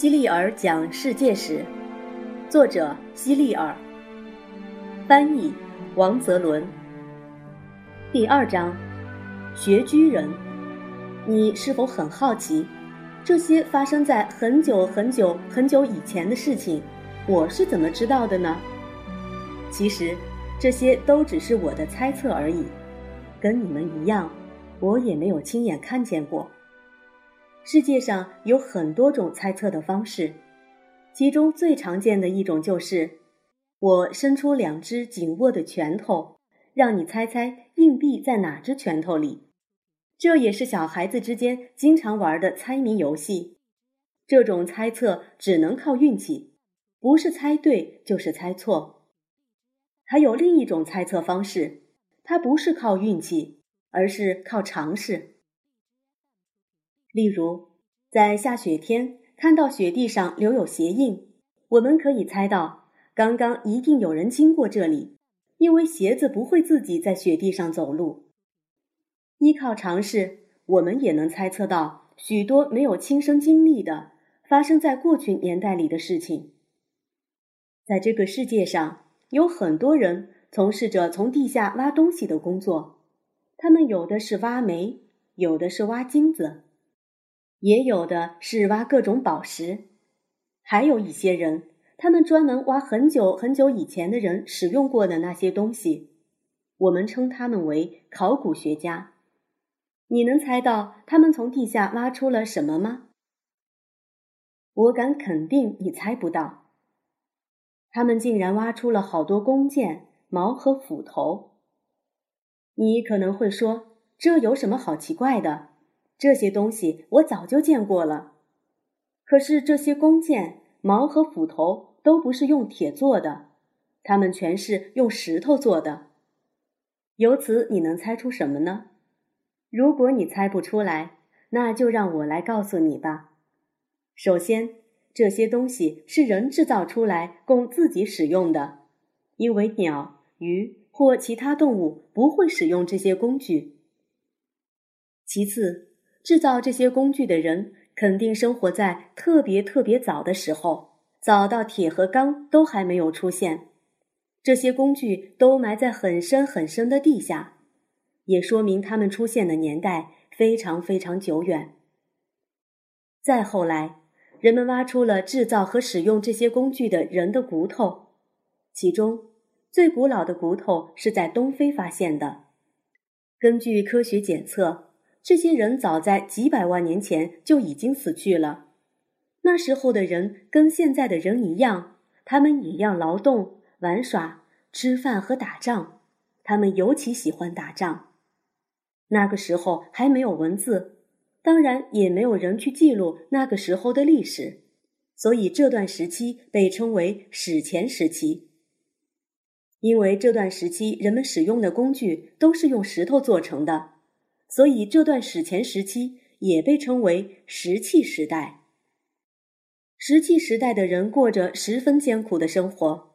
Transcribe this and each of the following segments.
希利尔讲世界史，作者希利尔，翻译王泽伦。第二章，学居人。你是否很好奇，这些发生在很久很久很久以前的事情，我是怎么知道的呢？其实，这些都只是我的猜测而已，跟你们一样，我也没有亲眼看见过。世界上有很多种猜测的方式，其中最常见的一种就是，我伸出两只紧握的拳头，让你猜猜硬币在哪只拳头里。这也是小孩子之间经常玩的猜谜游戏。这种猜测只能靠运气，不是猜对就是猜错。还有另一种猜测方式，它不是靠运气，而是靠常识。例如，在下雪天看到雪地上留有鞋印，我们可以猜到刚刚一定有人经过这里，因为鞋子不会自己在雪地上走路。依靠常识，我们也能猜测到许多没有亲身经历的、发生在过去年代里的事情。在这个世界上，有很多人从事着从地下挖东西的工作，他们有的是挖煤，有的是挖金子。也有的是挖各种宝石，还有一些人，他们专门挖很久很久以前的人使用过的那些东西，我们称他们为考古学家。你能猜到他们从地下挖出了什么吗？我敢肯定你猜不到。他们竟然挖出了好多弓箭、矛和斧头。你可能会说，这有什么好奇怪的？这些东西我早就见过了，可是这些弓箭、矛和斧头都不是用铁做的，它们全是用石头做的。由此你能猜出什么呢？如果你猜不出来，那就让我来告诉你吧。首先，这些东西是人制造出来供自己使用的，因为鸟、鱼或其他动物不会使用这些工具。其次，制造这些工具的人肯定生活在特别特别早的时候，早到铁和钢都还没有出现，这些工具都埋在很深很深的地下，也说明他们出现的年代非常非常久远。再后来，人们挖出了制造和使用这些工具的人的骨头，其中最古老的骨头是在东非发现的，根据科学检测。这些人早在几百万年前就已经死去了。那时候的人跟现在的人一样，他们也要劳动、玩耍、吃饭和打仗。他们尤其喜欢打仗。那个时候还没有文字，当然也没有人去记录那个时候的历史，所以这段时期被称为史前时期。因为这段时期人们使用的工具都是用石头做成的。所以，这段史前时期也被称为石器时代。石器时代的人过着十分艰苦的生活。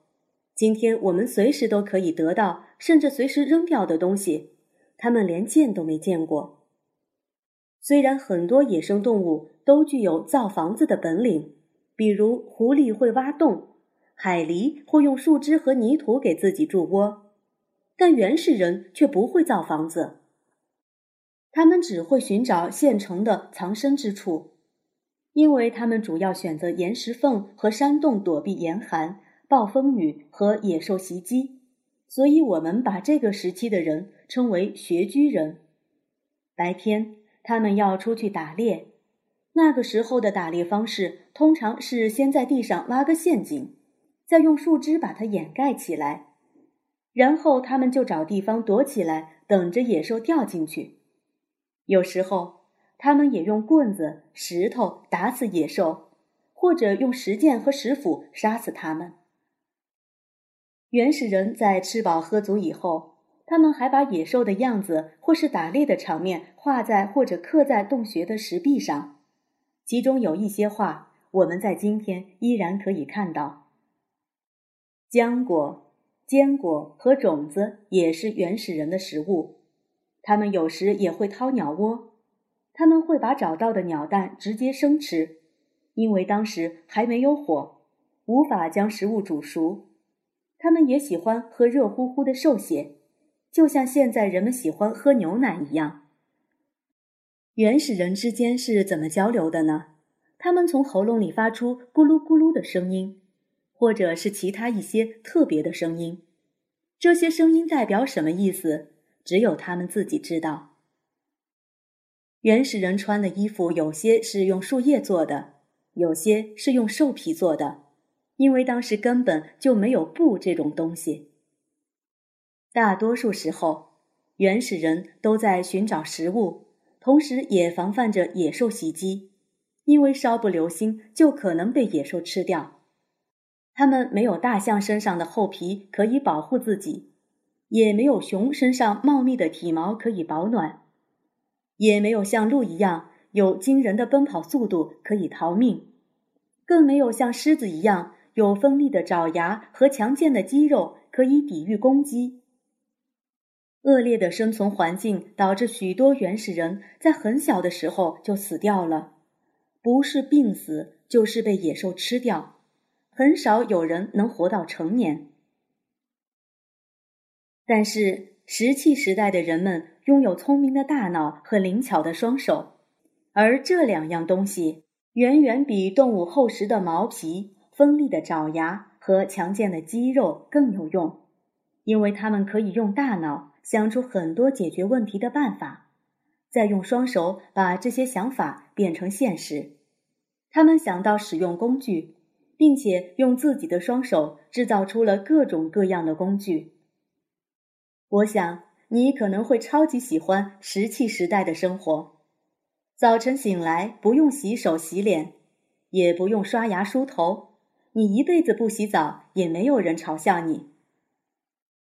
今天我们随时都可以得到，甚至随时扔掉的东西，他们连见都没见过。虽然很多野生动物都具有造房子的本领，比如狐狸会挖洞，海狸会用树枝和泥土给自己筑窝，但原始人却不会造房子。他们只会寻找现成的藏身之处，因为他们主要选择岩石缝和山洞躲避严寒、暴风雨和野兽袭击，所以我们把这个时期的人称为穴居人。白天，他们要出去打猎，那个时候的打猎方式通常是先在地上挖个陷阱，再用树枝把它掩盖起来，然后他们就找地方躲起来，等着野兽掉进去。有时候，他们也用棍子、石头打死野兽，或者用石剑和石斧杀死它们。原始人在吃饱喝足以后，他们还把野兽的样子或是打猎的场面画在或者刻在洞穴的石壁上，其中有一些画，我们在今天依然可以看到。浆果、坚果和种子也是原始人的食物。他们有时也会掏鸟窝，他们会把找到的鸟蛋直接生吃，因为当时还没有火，无法将食物煮熟。他们也喜欢喝热乎乎的兽血，就像现在人们喜欢喝牛奶一样。原始人之间是怎么交流的呢？他们从喉咙里发出咕噜咕噜的声音，或者是其他一些特别的声音。这些声音代表什么意思？只有他们自己知道。原始人穿的衣服有些是用树叶做的，有些是用兽皮做的，因为当时根本就没有布这种东西。大多数时候，原始人都在寻找食物，同时也防范着野兽袭击，因为稍不留心就可能被野兽吃掉。他们没有大象身上的厚皮可以保护自己，也没有熊身上茂密的体毛可以保暖。也没有像鹿一样有惊人的奔跑速度可以逃命，更没有像狮子一样有锋利的爪牙和强健的肌肉可以抵御攻击。恶劣的生存环境导致许多原始人在很小的时候就死掉了，不是病死就是被野兽吃掉，很少有人能活到成年。但是石器时代的人们。拥有聪明的大脑和灵巧的双手，而这两样东西远远比动物厚实的毛皮、锋利的爪牙和强健的肌肉更有用，因为它们可以用大脑想出很多解决问题的办法，再用双手把这些想法变成现实。他们想到使用工具，并且用自己的双手制造出了各种各样的工具。我想。你可能会超级喜欢石器时代的生活，早晨醒来不用洗手洗脸，也不用刷牙梳头，你一辈子不洗澡也没有人嘲笑你。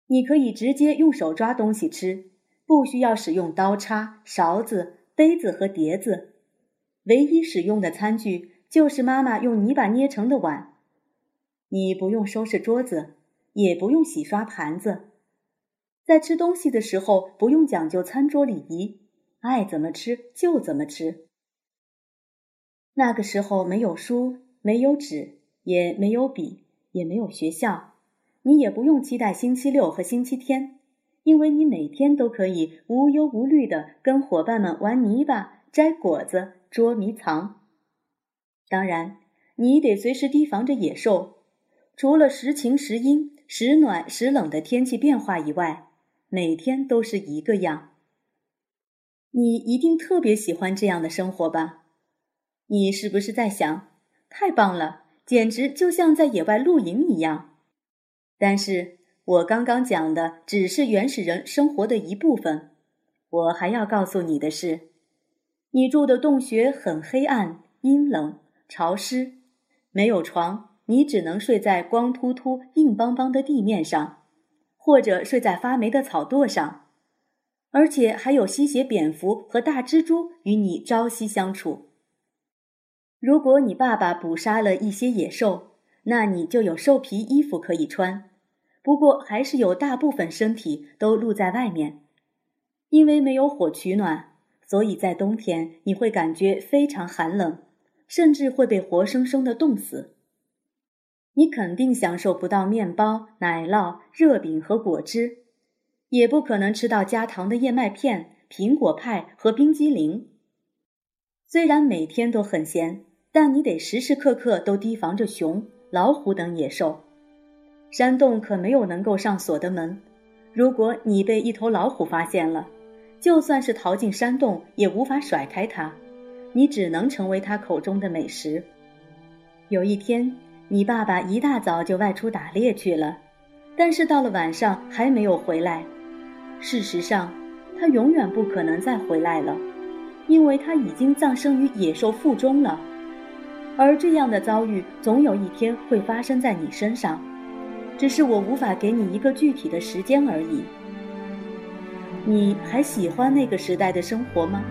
你可以直接用手抓东西吃，不需要使用刀叉、勺子、杯子和碟子，唯一使用的餐具就是妈妈用泥巴捏成的碗。你不用收拾桌子，也不用洗刷盘子。在吃东西的时候，不用讲究餐桌礼仪，爱怎么吃就怎么吃。那个时候没有书，没有纸，也没有笔，也没有学校，你也不用期待星期六和星期天，因为你每天都可以无忧无虑的跟伙伴们玩泥巴、摘果子、捉迷藏。当然，你得随时提防着野兽，除了时晴时阴、时暖时冷的天气变化以外。每天都是一个样。你一定特别喜欢这样的生活吧？你是不是在想，太棒了，简直就像在野外露营一样？但是我刚刚讲的只是原始人生活的一部分。我还要告诉你的是，你住的洞穴很黑暗、阴冷、潮湿，没有床，你只能睡在光秃秃、硬邦邦的地面上。或者睡在发霉的草垛上，而且还有吸血蝙蝠和大蜘蛛与你朝夕相处。如果你爸爸捕杀了一些野兽，那你就有兽皮衣服可以穿。不过还是有大部分身体都露在外面，因为没有火取暖，所以在冬天你会感觉非常寒冷，甚至会被活生生的冻死。你肯定享受不到面包、奶酪、热饼和果汁，也不可能吃到加糖的燕麦片、苹果派和冰激凌。虽然每天都很咸，但你得时时刻刻都提防着熊、老虎等野兽。山洞可没有能够上锁的门，如果你被一头老虎发现了，就算是逃进山洞也无法甩开它，你只能成为它口中的美食。有一天。你爸爸一大早就外出打猎去了，但是到了晚上还没有回来。事实上，他永远不可能再回来了，因为他已经葬身于野兽腹中了。而这样的遭遇总有一天会发生在你身上，只是我无法给你一个具体的时间而已。你还喜欢那个时代的生活吗